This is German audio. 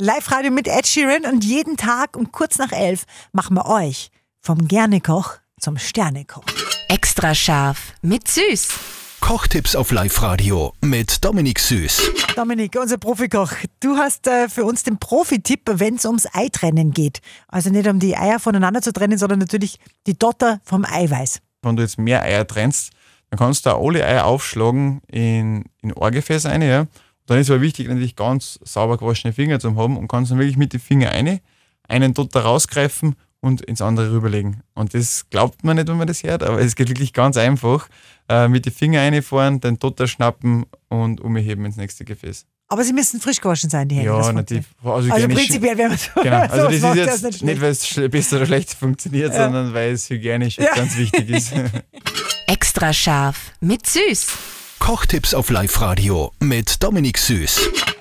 Live-Radio mit Ed Sheeran und jeden Tag um kurz nach elf machen wir euch vom Gernekoch zum Sternekoch. Extra scharf mit Süß. Kochtipps auf Live-Radio mit Dominik Süß. Dominik, unser Profikoch, du hast äh, für uns den Profi-Tipp, wenn es ums Eitrennen geht. Also nicht um die Eier voneinander zu trennen, sondern natürlich die Dotter vom Eiweiß. Wenn du jetzt mehr Eier trennst, dann kannst du auch alle Eier aufschlagen in, in Ohrgefäß rein, ja. Dann ist aber wichtig, natürlich ganz sauber gewaschene Finger zu haben und kannst dann wirklich mit den Fingern eine, einen Dotter rausgreifen und ins andere rüberlegen. Und das glaubt man nicht, wenn man das hört, aber es geht wirklich ganz einfach. Äh, mit den Fingern reinfahren, den Dotter schnappen und umheben ins nächste Gefäß. Aber sie müssen frisch gewaschen sein, die Hände. Ja, das natürlich. Also, also prinzipiell, wenn man so Genau, also so das ist jetzt nicht, nicht, weil es besser oder schlecht funktioniert, Ja. sondern weil es hygienisch Ja. ganz wichtig ist. Extra scharf mit Süß. Kochtipps auf Live-Radio mit Dominik Süß.